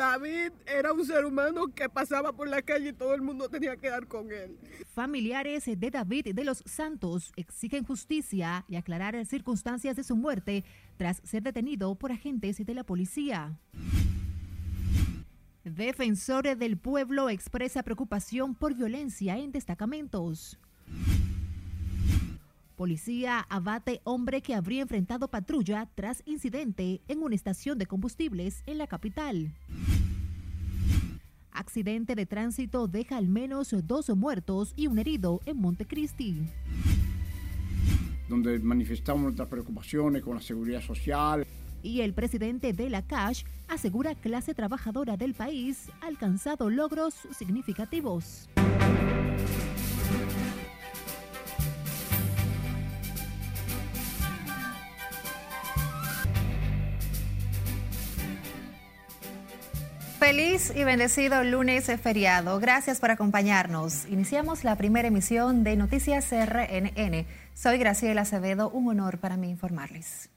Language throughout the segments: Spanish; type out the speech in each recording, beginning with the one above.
David era un ser humano que pasaba por la calle y todo el mundo tenía que dar con él. Familiares de David de los Santos exigen justicia y aclarar circunstancias de su muerte tras ser detenido por agentes de la policía. Defensor del pueblo expresa preocupación por violencia en destacamentos. Policía abate hombre que habría enfrentado patrulla tras incidente en una estación de combustibles en la capital. Accidente de tránsito deja al menos dos muertos y un herido en Montecristi. Donde manifestamos nuestras preocupaciones con la seguridad social. Y el presidente de la CASH asegura clase trabajadora del país ha alcanzado logros significativos. Feliz y bendecido lunes feriado. Gracias por acompañarnos. Iniciamos la primera emisión de Noticias RNN. Soy Graciela Acevedo. Un honor para mí informarles.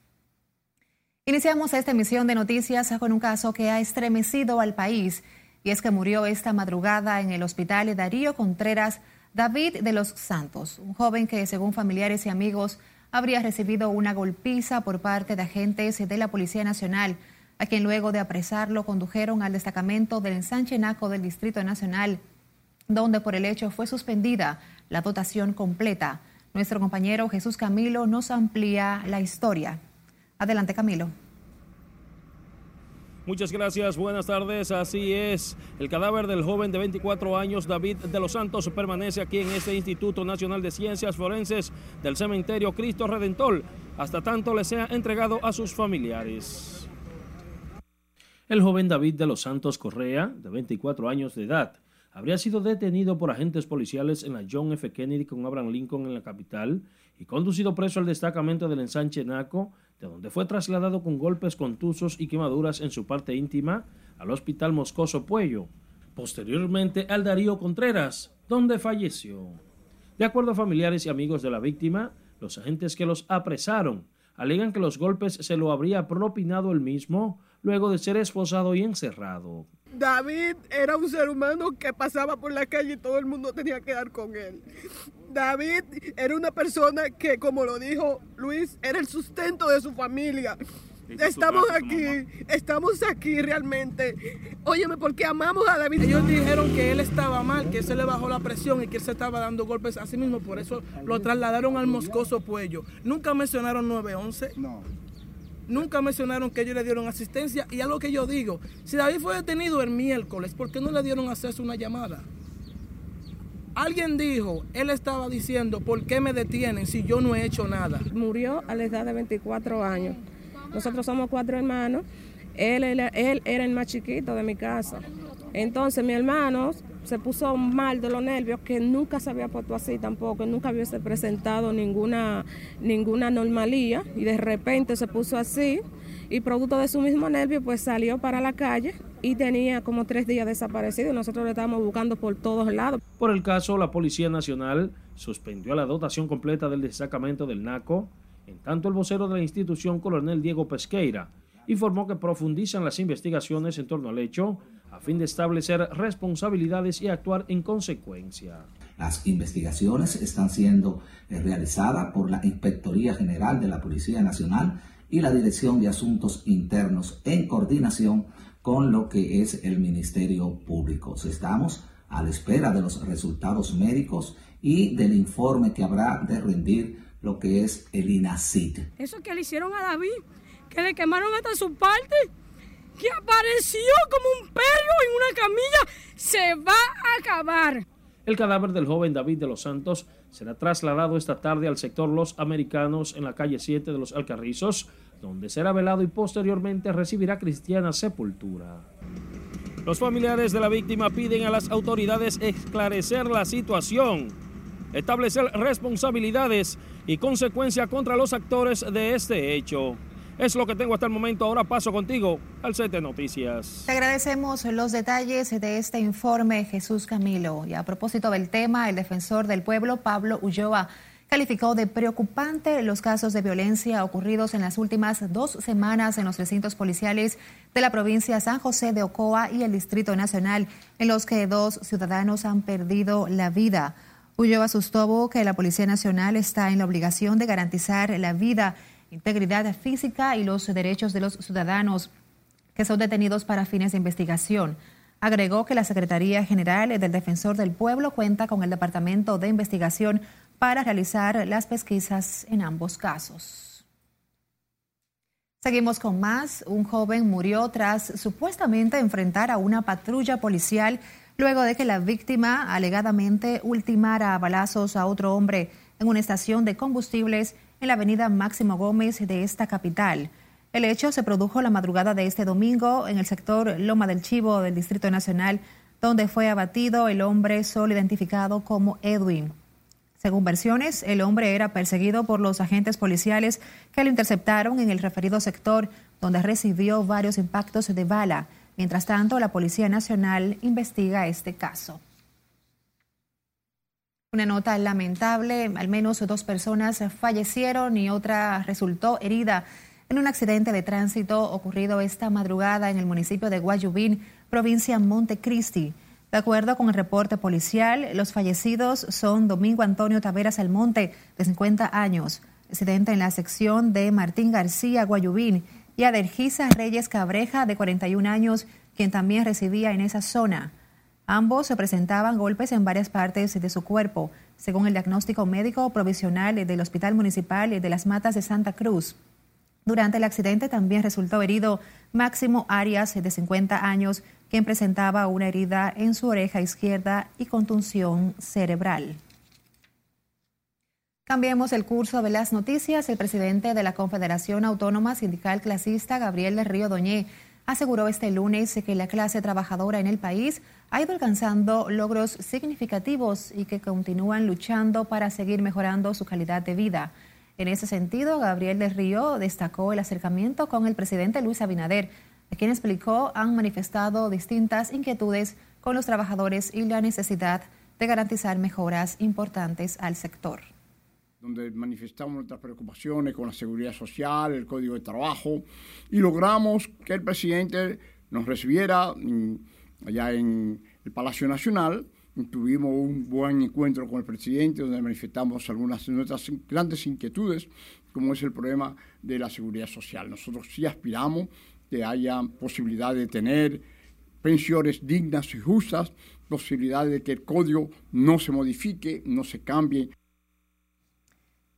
Iniciamos esta emisión de noticias con un caso que ha estremecido al país y es que murió esta madrugada en el hospital Darío Contreras David de los Santos, un joven que según familiares y amigos habría recibido una golpiza por parte de agentes de la Policía Nacional a quien luego de apresarlo condujeron al destacamento del ensanche Naco del Distrito Nacional, donde por el hecho fue suspendida la dotación completa. Nuestro compañero Jesús Camilo nos amplía la historia. Adelante, Camilo. Muchas gracias, buenas tardes. Así es, el cadáver del joven de 24 años, David de los Santos, permanece aquí en este Instituto Nacional de Ciencias Forenses del Cementerio Cristo Redentor, hasta tanto le sea entregado a sus familiares. El joven David de los Santos Correa, de 24 años de edad, habría sido detenido por agentes policiales en la John F. Kennedy con Abraham Lincoln en la capital y conducido preso al destacamento del ensanche Naco, de donde fue trasladado con golpes contusos y quemaduras en su parte íntima al Hospital Moscoso Puello, posteriormente al Darío Contreras, donde falleció. De acuerdo a familiares y amigos de la víctima, los agentes que los apresaron alegan que los golpes se lo habría propinado el mismo luego de ser esposado y encerrado. David era un ser humano que pasaba por la calle y todo el mundo tenía que dar con él. David era una persona que, como lo dijo Luis, era el sustento de su familia. Estamos aquí, estamos aquí realmente. Óyeme, porque amamos a David. Ellos dijeron que él estaba mal, que se le bajó la presión y que él se estaba dando golpes a sí mismo, por eso lo trasladaron al Moscoso Puello. Nunca mencionaron 911. No. Nunca mencionaron que ellos le dieron asistencia y algo que yo digo, si David fue detenido el miércoles, ¿por qué no le dieron acceso a una llamada? Alguien dijo, él estaba diciendo, ¿por qué me detienen si yo no he hecho nada? Murió a la edad de 24 años. Nosotros somos cuatro hermanos. Él, él era el más chiquito de mi casa. Entonces mi hermano se puso mal de los nervios, que nunca se había puesto así tampoco, nunca hubiese presentado ninguna, ninguna normalía y de repente se puso así y producto de su mismo nervio pues salió para la calle y tenía como tres días desaparecido nosotros lo estábamos buscando por todos lados. Por el caso, la Policía Nacional suspendió la dotación completa del destacamento del NACO, en tanto el vocero de la institución, coronel Diego Pesqueira, informó que profundizan las investigaciones en torno al hecho a fin de establecer responsabilidades y actuar en consecuencia. Las investigaciones están siendo eh, realizadas por la Inspectoría General de la Policía Nacional y la Dirección de Asuntos Internos en coordinación con lo que es el Ministerio Público. Estamos a la espera de los resultados médicos y del informe que habrá de rendir lo que es el INACIT. Eso que le hicieron a David, que le quemaron hasta su parte que apareció como un perro en una camilla se va a acabar. El cadáver del joven David de los Santos será trasladado esta tarde al sector Los Americanos en la calle 7 de los Alcarrizos, donde será velado y posteriormente recibirá cristiana sepultura. Los familiares de la víctima piden a las autoridades esclarecer la situación, establecer responsabilidades y consecuencias contra los actores de este hecho. Es lo que tengo hasta el momento. Ahora paso contigo al set noticias. Te agradecemos los detalles de este informe, Jesús Camilo. Y a propósito del tema, el defensor del pueblo, Pablo Ulloa, calificó de preocupante los casos de violencia ocurridos en las últimas dos semanas en los recintos policiales de la provincia San José de Ocoa y el Distrito Nacional, en los que dos ciudadanos han perdido la vida. Ulloa sostuvo que la Policía Nacional está en la obligación de garantizar la vida, integridad física y los derechos de los ciudadanos que son detenidos para fines de investigación. Agregó que la Secretaría General del Defensor del Pueblo cuenta con el Departamento de Investigación para realizar las pesquisas en ambos casos. Seguimos con más. Un joven murió tras supuestamente enfrentar a una patrulla policial luego de que la víctima alegadamente ultimara a balazos a otro hombre en una estación de combustibles en la avenida Máximo Gómez de esta capital. El hecho se produjo la madrugada de este domingo en el sector Loma del Chivo del Distrito Nacional, donde fue abatido el hombre solo identificado como Edwin. Según versiones, el hombre era perseguido por los agentes policiales que lo interceptaron en el referido sector, donde recibió varios impactos de bala. Mientras tanto, la Policía Nacional investiga este caso. Una nota lamentable, al menos dos personas fallecieron y otra resultó herida en un accidente de tránsito ocurrido esta madrugada en el municipio de Guayubín, provincia Montecristi. De acuerdo con el reporte policial, los fallecidos son Domingo Antonio Taveras Almonte, de 50 años, residente en la sección de Martín García, Guayubín, y Adergisa Reyes Cabreja, de 41 años, quien también residía en esa zona. Ambos se presentaban golpes en varias partes de su cuerpo, según el diagnóstico médico provisional del Hospital Municipal de las Matas de Santa Cruz. Durante el accidente también resultó herido Máximo Arias, de 50 años, quien presentaba una herida en su oreja izquierda y contunción cerebral. Cambiemos el curso de las noticias. El presidente de la Confederación Autónoma Sindical Clasista, Gabriel de Río Doñé, aseguró este lunes que la clase trabajadora en el país ha ido alcanzando logros significativos y que continúan luchando para seguir mejorando su calidad de vida. En ese sentido, Gabriel de Río destacó el acercamiento con el presidente Luis Abinader, a quien explicó han manifestado distintas inquietudes con los trabajadores y la necesidad de garantizar mejoras importantes al sector. Donde manifestamos nuestras preocupaciones con la seguridad social, el código de trabajo, y logramos que el presidente nos recibiera mm, allá en el Palacio Nacional Tuvimos un buen encuentro con el presidente donde manifestamos algunas de nuestras grandes inquietudes, como es el problema de la seguridad social. Nosotros sí aspiramos que haya posibilidad de tener pensiones dignas y justas, posibilidad de que el código no se modifique, no se cambie.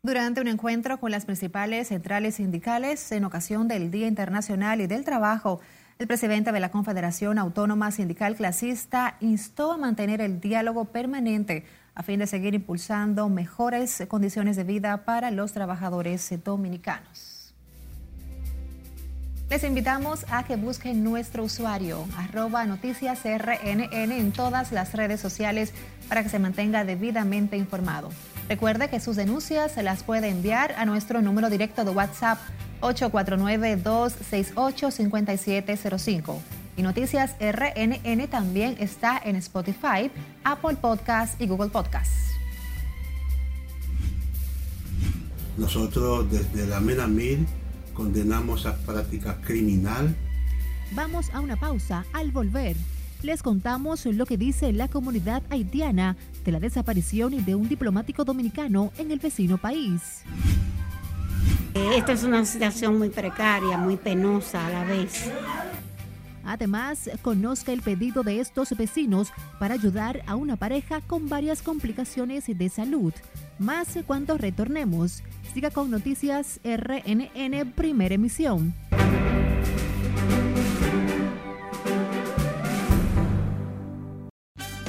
Durante un encuentro con las principales centrales sindicales en ocasión del Día Internacional y del Trabajo, el presidente de la Confederación Autónoma Sindical Clasista instó a mantener el diálogo permanente a fin de seguir impulsando mejores condiciones de vida para los trabajadores dominicanos. Les invitamos a que busquen nuestro usuario, arroba noticias RNN en todas las redes sociales para que se mantenga debidamente informado. Recuerde que sus denuncias se las puede enviar a nuestro número directo de WhatsApp 849-268-5705. Y Noticias RNN también está en Spotify, Apple Podcast y Google Podcast. Nosotros desde la MENAMIR condenamos a práctica criminal. Vamos a una pausa. Al volver, les contamos lo que dice la comunidad haitiana de la desaparición de un diplomático dominicano en el vecino país. Esta es una situación muy precaria, muy penosa a la vez. Además, conozca el pedido de estos vecinos para ayudar a una pareja con varias complicaciones de salud. Más cuando retornemos. Siga con Noticias RNN Primera Emisión.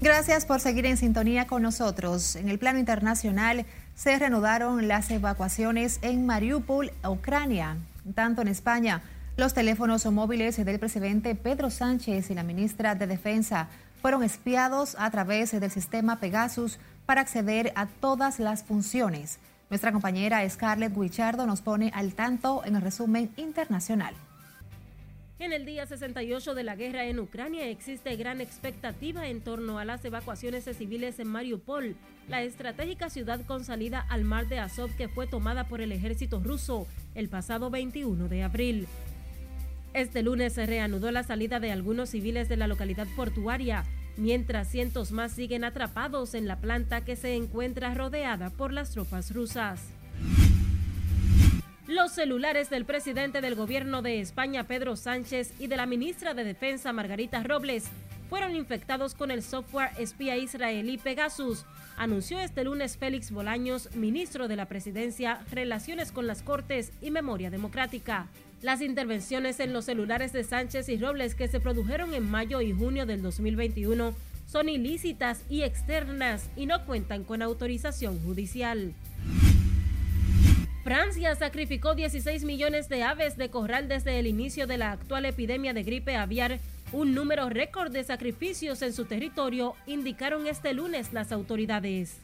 Gracias por seguir en sintonía con nosotros. En el plano internacional se reanudaron las evacuaciones en Mariupol, Ucrania. Tanto en España, los teléfonos móviles del presidente Pedro Sánchez y la ministra de Defensa fueron espiados a través del sistema Pegasus para acceder a todas las funciones. Nuestra compañera Scarlett Guichardo nos pone al tanto en el resumen internacional. En el día 68 de la guerra en Ucrania existe gran expectativa en torno a las evacuaciones civiles en Mariupol, la estratégica ciudad con salida al mar de Azov que fue tomada por el ejército ruso el pasado 21 de abril. Este lunes se reanudó la salida de algunos civiles de la localidad portuaria, mientras cientos más siguen atrapados en la planta que se encuentra rodeada por las tropas rusas. Los celulares del presidente del gobierno de España, Pedro Sánchez, y de la ministra de Defensa, Margarita Robles, fueron infectados con el software espía israelí Pegasus, anunció este lunes Félix Bolaños, ministro de la Presidencia, Relaciones con las Cortes y Memoria Democrática. Las intervenciones en los celulares de Sánchez y Robles que se produjeron en mayo y junio del 2021 son ilícitas y externas y no cuentan con autorización judicial. Francia sacrificó 16 millones de aves de corral desde el inicio de la actual epidemia de gripe aviar, un número récord de sacrificios en su territorio, indicaron este lunes las autoridades.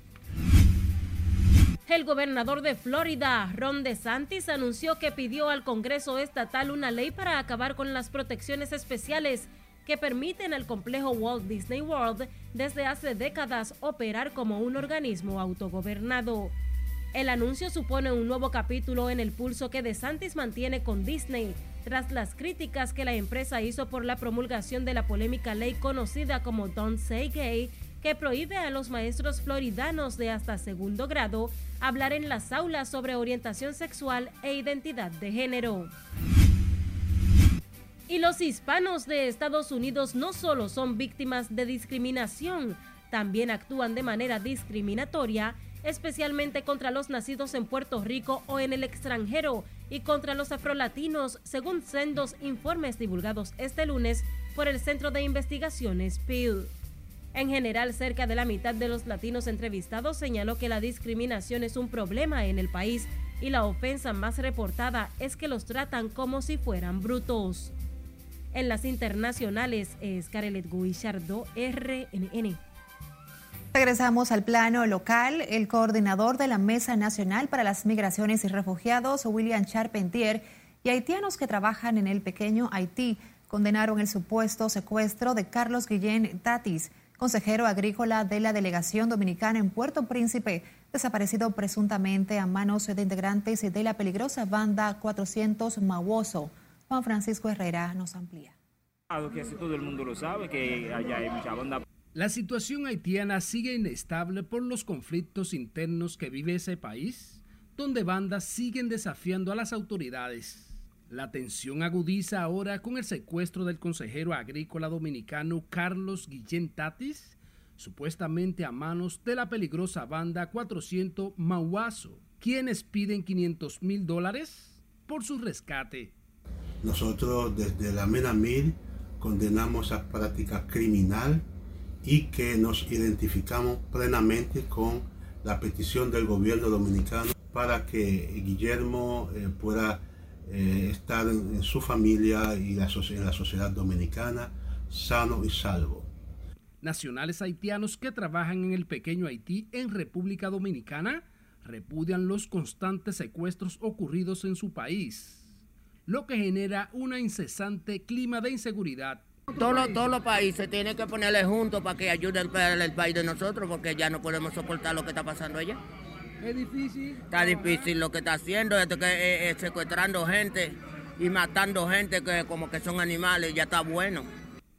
El gobernador de Florida, Ron DeSantis, anunció que pidió al Congreso estatal una ley para acabar con las protecciones especiales que permiten al complejo Walt Disney World desde hace décadas operar como un organismo autogobernado. El anuncio supone un nuevo capítulo en el pulso que DeSantis mantiene con Disney, tras las críticas que la empresa hizo por la promulgación de la polémica ley conocida como Don't Say Gay, que prohíbe a los maestros floridanos de hasta segundo grado hablar en las aulas sobre orientación sexual e identidad de género. Y los hispanos de Estados Unidos no solo son víctimas de discriminación, también actúan de manera discriminatoria especialmente contra los nacidos en Puerto Rico o en el extranjero y contra los afrolatinos, según sendos informes divulgados este lunes por el Centro de Investigaciones Pew. En general, cerca de la mitad de los latinos entrevistados señaló que la discriminación es un problema en el país y la ofensa más reportada es que los tratan como si fueran brutos. En las internacionales es Carelet Guillardo, RNN. Regresamos al plano local. El coordinador de la Mesa Nacional para las Migraciones y Refugiados, William Charpentier, y haitianos que trabajan en el pequeño Haití condenaron el supuesto secuestro de Carlos Guillén Tatis, consejero agrícola de la delegación dominicana en Puerto Príncipe, desaparecido presuntamente a manos de integrantes de la peligrosa banda 400 Mauoso. Juan Francisco Herrera nos amplía. Todo el mundo lo sabe, que allá hay mucha banda la situación haitiana sigue inestable por los conflictos internos que vive ese país, donde bandas siguen desafiando a las autoridades. La tensión agudiza ahora con el secuestro del consejero agrícola dominicano Carlos Guillén Tatis, supuestamente a manos de la peligrosa banda 400 Mauazo, quienes piden 500 mil dólares por su rescate. Nosotros desde la MENAMIL condenamos a práctica criminal y que nos identificamos plenamente con la petición del gobierno dominicano para que Guillermo eh, pueda eh, estar en, su familia y la, en la sociedad dominicana sano y salvo. Nacionales haitianos que trabajan en el pequeño Haití en República Dominicana repudian los constantes secuestros ocurridos en su país, lo que genera un incesante clima de inseguridad todos los países tienen que ponerle juntos para que ayuden el país de nosotros, porque ya no podemos soportar lo que está pasando allá. Es difícil. Está difícil lo que está haciendo, es que eh, eh, secuestrando gente y matando gente que como que son animales, ya está bueno.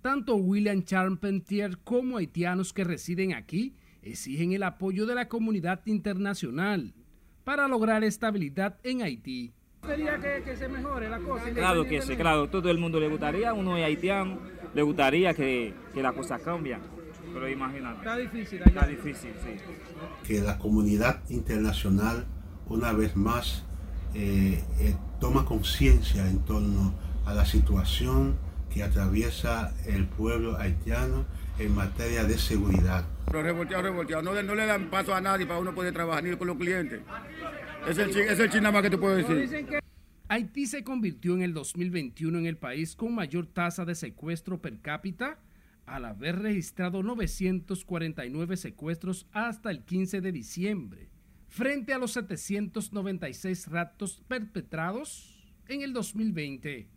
Tanto William Charpentier como haitianos que residen aquí exigen el apoyo de la comunidad internacional para lograr estabilidad en Haití. ¿Sería que, se mejore la cosa? Claro que sí, claro, todo el mundo le gustaría, uno es haitiano, le gustaría que, la cosa cambie. Pero imagínate. Está difícil Está difícil, sí. Que la comunidad internacional, una vez más, eh, eh, toma conciencia en torno a la situación que atraviesa el pueblo haitiano en materia de seguridad. Pero revolteado, revolteado. No, no, le dan paso a nadie para uno poder trabajar, ni con los clientes. Es el, es el chinama que te puedo decir. Haití se convirtió en el 2021 en el país con mayor tasa de secuestro per cápita al haber registrado 949 secuestros hasta el 15 de diciembre, frente a los 796 raptos perpetrados en el 2020.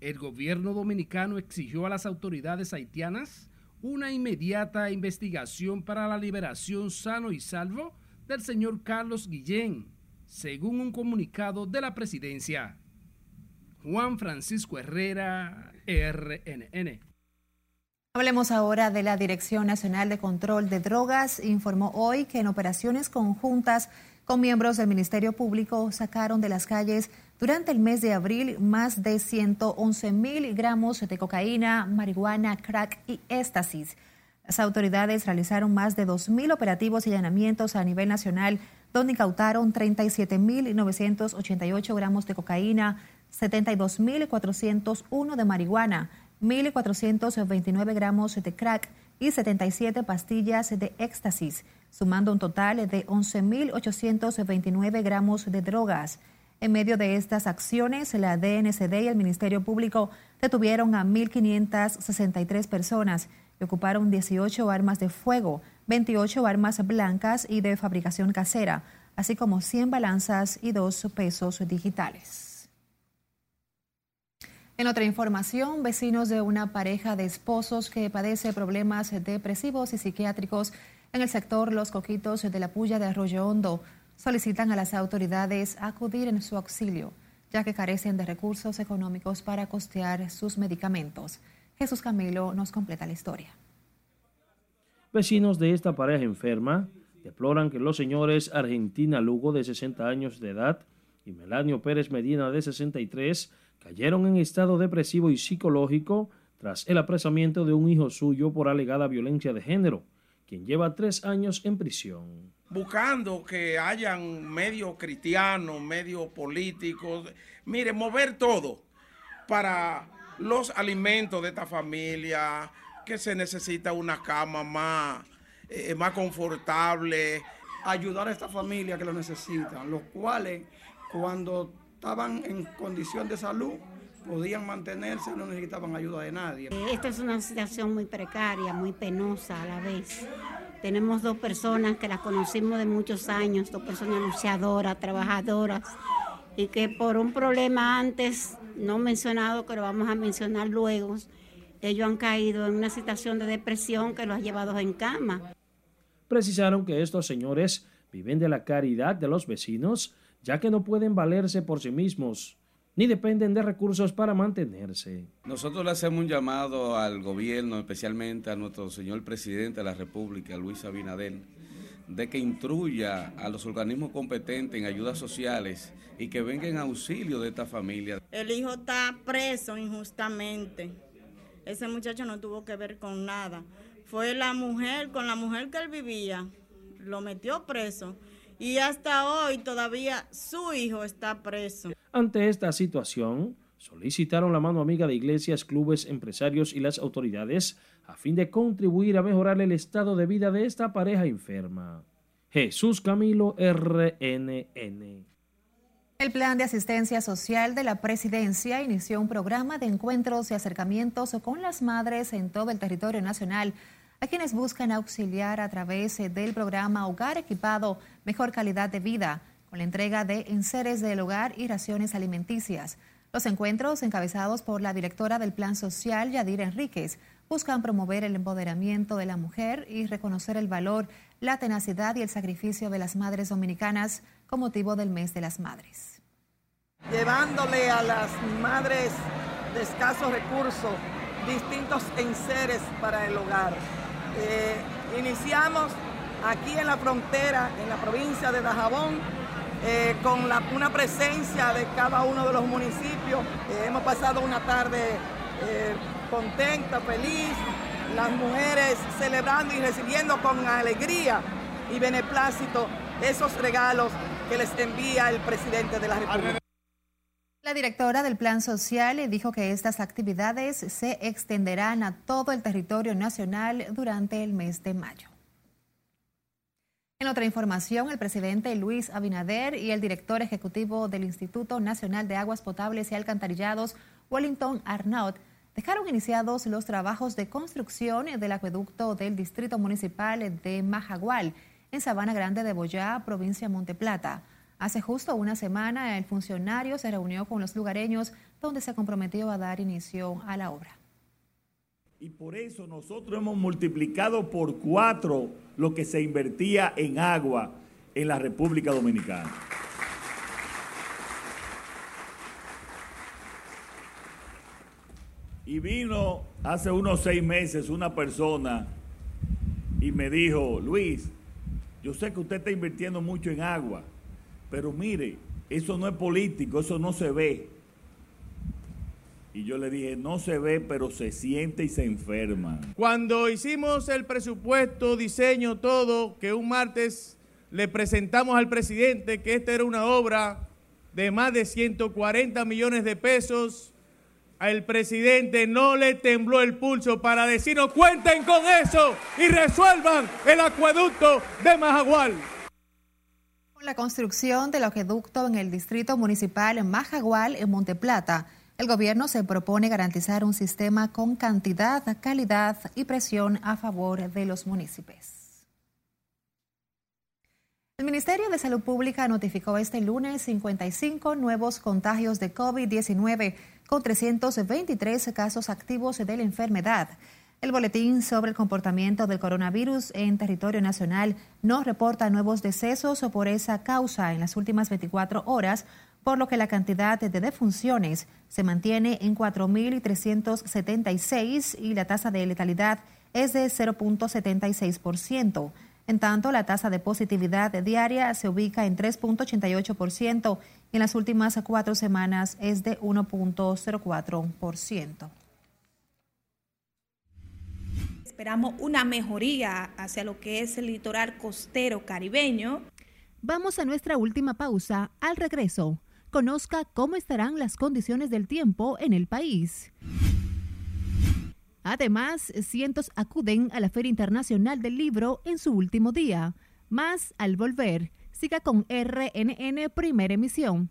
El gobierno dominicano exigió a las autoridades haitianas una inmediata investigación para la liberación sano y salvo del señor Carlos Guillén, según un comunicado de la presidencia. Juan Francisco Herrera, RNN. Hablemos ahora de la Dirección Nacional de Control de Drogas. Informó hoy que en operaciones conjuntas con miembros del Ministerio Público sacaron de las calles durante el mes de abril más de 111 mil gramos de cocaína, marihuana, crack y éxtasis. Las autoridades realizaron más de 2.000 operativos y allanamientos a nivel nacional, donde incautaron 37.988 gramos de cocaína, 72.401 de marihuana, 1.429 gramos de crack y 77 pastillas de éxtasis, sumando un total de 11.829 gramos de drogas. En medio de estas acciones, la DNCD y el Ministerio Público detuvieron a 1.563 personas ocuparon 18 armas de fuego, 28 armas blancas y de fabricación casera, así como 100 balanzas y dos pesos digitales. En otra información, vecinos de una pareja de esposos que padece problemas depresivos y psiquiátricos en el sector Los Coquitos de la Puya de Arroyo Hondo solicitan a las autoridades acudir en su auxilio, ya que carecen de recursos económicos para costear sus medicamentos. Jesús Camilo nos completa la historia. Vecinos de esta pareja enferma deploran que los señores Argentina Lugo, de 60 años de edad, y Melanio Pérez Medina, de 63, cayeron en estado depresivo y psicológico tras el apresamiento de un hijo suyo por alegada violencia de género, quien lleva tres años en prisión. Buscando que hayan medios cristianos, medios políticos, mire, mover todo para los alimentos de esta familia, que se necesita una cama más, eh, más confortable. Ayudar a esta familia que lo necesitan, los cuales cuando estaban en condición de salud podían mantenerse, no necesitaban ayuda de nadie. Esta es una situación muy precaria, muy penosa a la vez. Tenemos dos personas que las conocimos de muchos años, dos personas luchadoras, trabajadoras, y que por un problema antes no mencionado, que lo vamos a mencionar luego, ellos han caído en una situación de depresión que los ha llevado en cama. Precisaron que estos señores viven de la caridad de los vecinos, ya que no pueden valerse por sí mismos ni dependen de recursos para mantenerse. Nosotros le hacemos un llamado al gobierno, especialmente a nuestro señor presidente de la República, Luis Abinader, de que instruya a los organismos competentes en ayudas sociales y que vengan en auxilio de esta familia. El hijo está preso injustamente. Ese muchacho no tuvo que ver con nada. Fue la mujer, con la mujer que él vivía, lo metió preso y hasta hoy todavía su hijo está preso. Ante esta situación, solicitaron la mano amiga de iglesias, clubes, empresarios y las autoridades a fin de contribuir a mejorar el estado de vida de esta pareja enferma. Jesús Camilo RNN. El Plan de Asistencia Social de la Presidencia inició un programa de encuentros y acercamientos con las madres en todo el territorio nacional a quienes buscan auxiliar a través del programa Hogar Equipado Mejor Calidad de Vida, con la entrega de enseres del hogar y raciones alimenticias. Los encuentros, encabezados por la directora del Plan Social, Yadira Enríquez, buscan promover el empoderamiento de la mujer y reconocer el valor, la tenacidad y el sacrificio de las madres dominicanas con motivo del mes de las madres. Llevándole a las madres de escasos recursos distintos enseres para el hogar eh, iniciamos aquí en la frontera, en la provincia de Dajabón, eh, con una presencia de cada uno de los municipios. Eh, hemos pasado una tarde contenta, feliz, las mujeres celebrando y recibiendo con alegría y beneplácito esos regalos que les envía el presidente de la República. La directora del Plan Social dijo que estas actividades se extenderán a todo el territorio nacional durante el mes de mayo. En otra información, el presidente Luis Abinader y el director ejecutivo del Instituto Nacional de Aguas Potables y Alcantarillados, Wellington Arnaud, dejaron iniciados los trabajos de construcción del acueducto del Distrito Municipal de Majagual, en Sabana Grande de Boyá, provincia Monteplata. Hace justo una semana, el funcionario se reunió con los lugareños donde se comprometió a dar inicio a la obra. Y por eso nosotros hemos multiplicado por cuatro lo que se invertía en agua en la República Dominicana. Y vino hace unos seis meses una persona y me dijo, Luis, yo sé que usted está invirtiendo mucho en agua, pero mire, eso no es político, eso no se ve. Y yo le dije, no se ve, pero se siente y se enferma. Cuando hicimos el presupuesto, diseño, todo, que un martes le presentamos al presidente que esta era una obra de más de 140 millones de pesos, al presidente no le tembló el pulso para decirnos cuenten con eso y resuelvan el acueducto de Majagual. Con la construcción del acueducto en el distrito municipal Majagual, en Monteplata, el gobierno se propone garantizar un sistema con cantidad, calidad y presión a favor de los municipios. El Ministerio de Salud Pública notificó este lunes 55 nuevos contagios de COVID-19 con 323 casos activos de la enfermedad. El boletín sobre el comportamiento del coronavirus en territorio nacional no reporta nuevos decesos por esa causa en las últimas 24 horas, por lo que la cantidad de defunciones se mantiene en 4.376 y la tasa de letalidad es de 0.76%. En tanto, la tasa de positividad diaria se ubica en 3.88% y en las últimas cuatro semanas es de 1.04%. Esperamos una mejoría hacia lo que es el litoral costero caribeño. Vamos a nuestra última pausa. Al regreso, conozca cómo estarán las condiciones del tiempo en el país. Además, cientos acuden a la Feria Internacional del Libro en su último día. Más al volver. Siga con RNN Primera Emisión.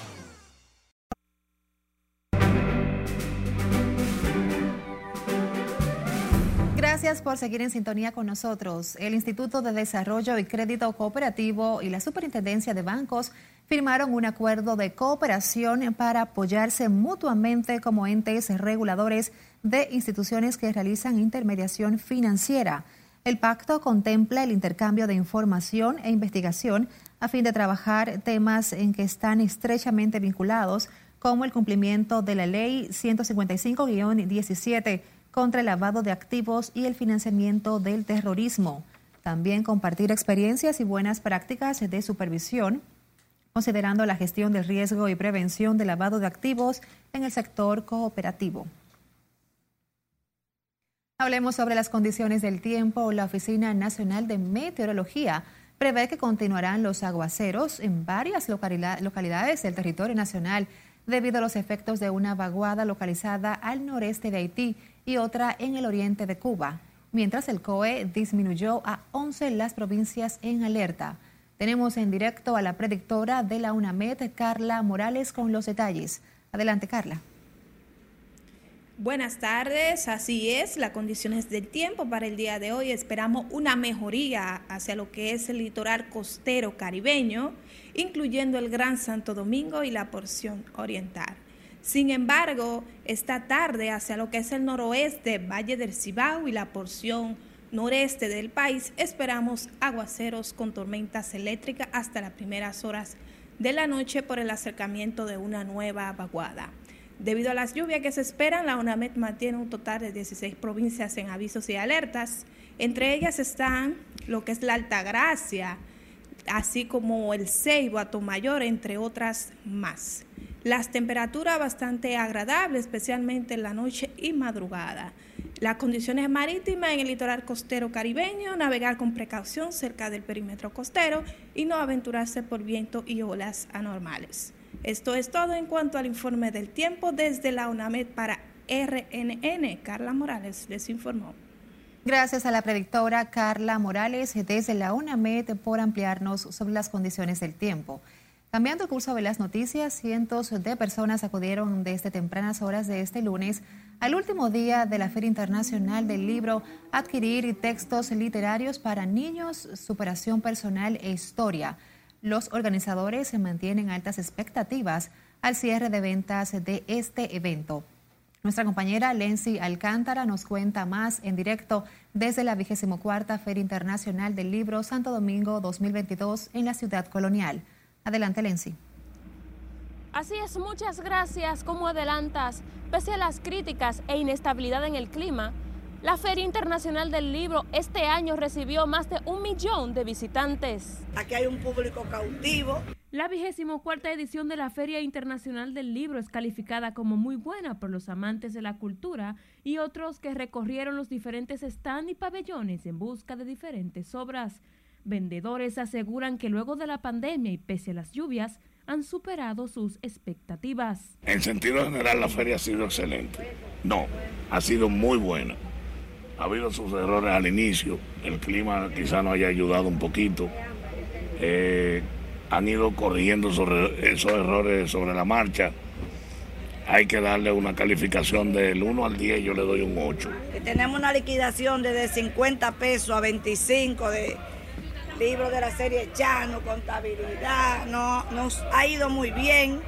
Gracias por seguir en sintonía con nosotros. El Instituto de Desarrollo y Crédito Cooperativo y la Superintendencia de Bancos firmaron un acuerdo de cooperación para apoyarse mutuamente como entes reguladores de instituciones que realizan intermediación financiera. El pacto contempla el intercambio de información e investigación a fin de trabajar temas en que están estrechamente vinculados, como el cumplimiento de la Ley 155-17 contra el lavado de activos y el financiamiento del terrorismo. También compartir experiencias y buenas prácticas de supervisión, considerando la gestión del riesgo y prevención del lavado de activos en el sector cooperativo. Hablemos sobre las condiciones del tiempo. La Oficina Nacional de Meteorología prevé que continuarán los aguaceros en varias localidades del territorio nacional debido a los efectos de una vaguada localizada al noreste de Haití y otra en el oriente de Cuba, mientras el COE disminuyó a 11 las provincias en alerta. Tenemos en directo a la predictora de la UNAMED, Carla Morales, con los detalles. Adelante, Carla. Buenas tardes, así es, las condiciones del tiempo para el día de hoy. Esperamos una mejoría hacia lo que es el litoral costero caribeño, incluyendo el Gran Santo Domingo y la porción oriental. Sin embargo, esta tarde hacia lo que es el noroeste, Valle del Cibao y la porción noreste del país esperamos aguaceros con tormentas eléctricas hasta las primeras horas de la noche por el acercamiento de una nueva vaguada. Debido a las lluvias que se esperan, la UNAMED mantiene un total de 16 provincias en avisos y alertas. Entre ellas están lo que es la Altagracia, así como el Ceibo, Atomayor, entre otras más. Las temperaturas bastante agradables, especialmente en la noche y madrugada. Las condiciones marítimas en el litoral costero caribeño, navegar con precaución cerca del perímetro costero y no aventurarse por viento y olas anormales. Esto es todo en cuanto al informe del tiempo desde la UNAMED para RNN. Carla Morales les informó. Gracias a la predictora Carla Morales desde la UNAMED por ampliarnos sobre las condiciones del tiempo. Cambiando el curso de las noticias, cientos de personas acudieron desde tempranas horas de este lunes al último día de la Feria Internacional del Libro Adquirir textos literarios para niños, superación personal e historia. Los organizadores se mantienen altas expectativas al cierre de ventas de este evento. Nuestra compañera Lency Alcántara nos cuenta más en directo desde la 24 Feria Internacional del Libro Santo Domingo 2022 en la ciudad colonial. Adelante, Lency. Así es, muchas gracias. Como adelantas, pese a las críticas e inestabilidad en el clima, la Feria Internacional del Libro este año recibió más de un millón de visitantes. Aquí hay un público cautivo. La vigésimo cuarta edición de la Feria Internacional del Libro es calificada como muy buena por los amantes de la cultura y otros que recorrieron los diferentes stands y pabellones en busca de diferentes obras. Vendedores aseguran que luego de la pandemia y pese a las lluvias, han superado sus expectativas. En sentido general, la feria ha sido excelente. No, ha sido muy buena. Ha habido sus errores al inicio, el clima quizá no haya ayudado un poquito. Eh, han ido corrigiendo esos errores sobre la marcha. Hay que darle una calificación del 1 al 10, yo le doy un 8. Tenemos una liquidación de 50 pesos a 25 de libros de la serie Chano, contabilidad, no, nos ha ido muy bien.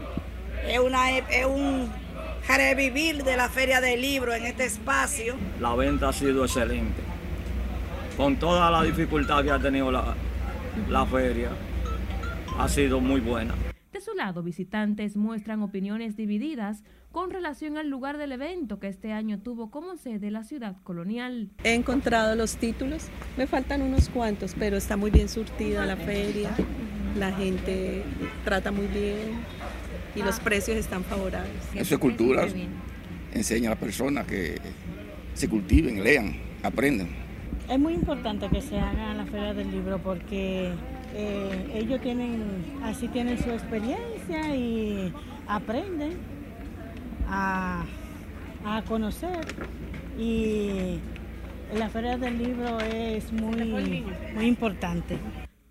Es, una, es un revivir de la feria del libro en este espacio. La venta ha sido excelente. Con toda la dificultad que ha tenido la, la feria, ha sido muy buena. Su lado, visitantes muestran opiniones divididas con relación al lugar del evento que este año tuvo como sede la ciudad colonial. He encontrado los títulos, me faltan unos cuantos, pero está muy bien surtida la feria, la gente trata muy bien y los precios están favorables. Eso es cultura, enseña a las personas que se cultiven, lean, aprendan. Es muy importante que se haga la feria del libro porque eh, ellos tienen, así tienen su experiencia y aprenden a, conocer y la Feria del Libro es muy, muy importante.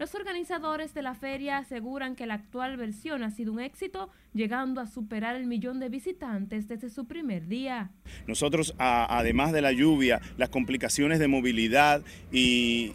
Los organizadores de la feria aseguran que la actual versión ha sido un éxito, llegando a superar el millón de visitantes desde su primer día. Nosotros, además de la lluvia, las complicaciones de movilidad y,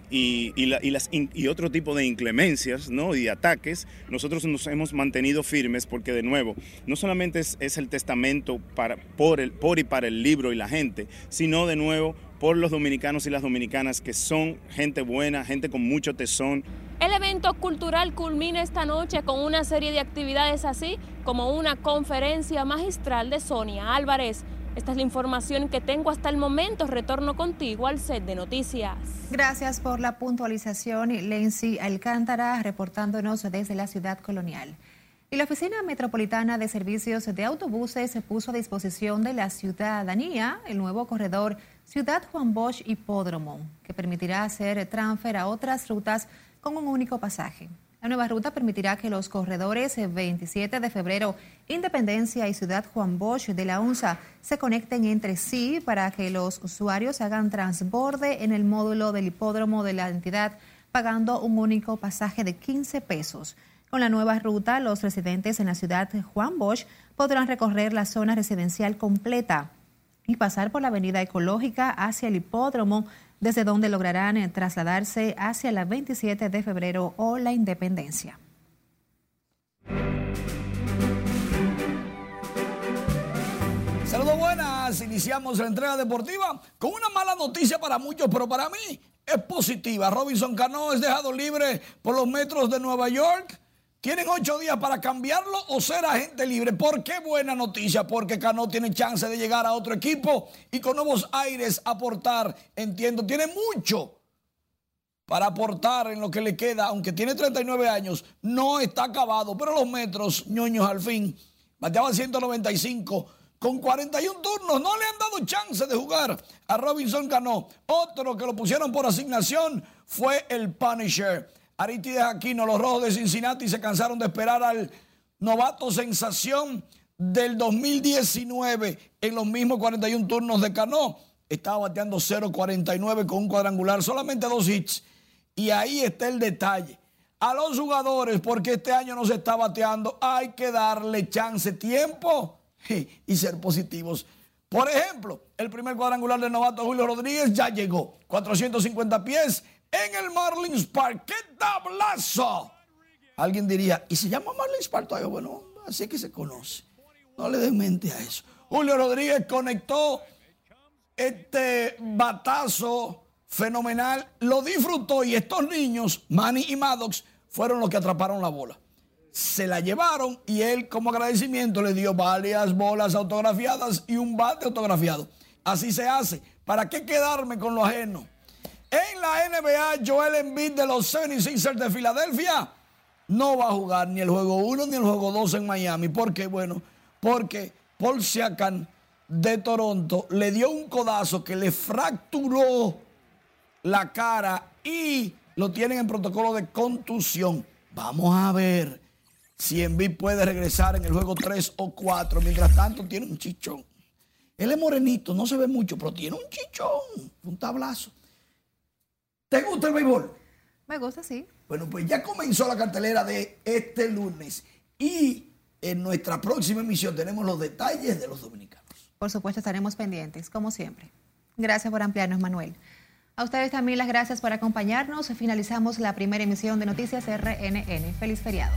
las, y otro tipo de inclemencias ¿no? y ataques, nosotros nos hemos mantenido firmes porque, de nuevo, no solamente es, el testamento para, por, el, por y para el libro y la gente, sino de nuevo por los dominicanos y las dominicanas que son gente buena, gente con mucho tesón. El evento cultural culmina esta noche con una serie de actividades así como una conferencia magistral de Sonia Álvarez. Esta es la información que tengo hasta el momento. Retorno contigo al set de noticias. Gracias por la puntualización, Lency Alcántara, reportándonos desde la ciudad colonial. Y la Oficina Metropolitana de Servicios de Autobuses puso a disposición de la ciudadanía el nuevo corredor Ciudad Juan Bosch Hipódromo, que permitirá hacer transfer a otras rutas con un único pasaje. La nueva ruta permitirá que los corredores 27 de febrero, Independencia y Ciudad Juan Bosch de la UNSA se conecten entre sí para que los usuarios hagan transborde en el módulo del hipódromo de la entidad pagando un único pasaje de 15 pesos. Con la nueva ruta, los residentes en la ciudad Juan Bosch podrán recorrer la zona residencial completa y pasar por la avenida ecológica hacia el hipódromo, desde donde lograrán eh, trasladarse hacia la 27 de febrero o la independencia. Saludos buenas, iniciamos la entrega deportiva con una mala noticia para muchos, pero para mí es positiva. Robinson Cano es dejado libre por los metros de Nueva York. Tienen ocho días para cambiarlo o ser agente libre. ¿Por qué buena noticia? Porque Cano tiene chance de llegar a otro equipo y con nuevos aires aportar. Entiendo, tiene mucho para aportar en lo que le queda, aunque tiene 39 años, no está acabado, pero los metros, ñoños al fin, bateaba 195 con 41 turnos, no le han dado chance de jugar a Robinson Cano. Otro que lo pusieron por asignación fue el Punisher. Aristides Aquino, los rojos de Cincinnati se cansaron de esperar al novato sensación del 2019 en los mismos 41 turnos de Cano. Estaba bateando 0.49 con un cuadrangular, solamente dos hits y ahí está el detalle. A los jugadores, porque este año no se está bateando, hay que darle chance, tiempo y ser positivos. Por ejemplo, el primer cuadrangular del novato Julio Rodríguez ya llegó. 450 pies en el Marlins Park. ¡Qué tablazo! Alguien diría, ¿y se llama Marlins Park todavía? Bueno, así que se conoce. No le den mente a eso. Julio Rodríguez conectó este batazo fenomenal, lo disfrutó y estos niños, Manny y Maddox, fueron los que atraparon la bola. Se la llevaron y él como agradecimiento le dio varias bolas autografiadas y un bate autografiado. Así se hace. ¿Para qué quedarme con lo ajeno? En la NBA, Joel Embiid de los 76ers de Filadelfia no va a jugar ni el juego 1 ni el juego 2 en Miami. ¿Por qué? Bueno, porque Paul Siakam de Toronto le dio un codazo que le fracturó la cara y lo tienen en protocolo de contusión. Vamos a ver si Envid puede regresar en el juego 3 o 4. Mientras tanto, tiene un chichón. Él es morenito, no se ve mucho, pero tiene un chichón, un tablazo. ¿Te gusta el béisbol? Me gusta, sí. Bueno, pues ya comenzó la cartelera de este lunes y en nuestra próxima emisión tenemos los detalles de los dominicanos. Por supuesto, estaremos pendientes, como siempre. Gracias por ampliarnos, Manuel. A ustedes también las gracias por acompañarnos. Finalizamos la primera emisión de Noticias RNN. Feliz feriado.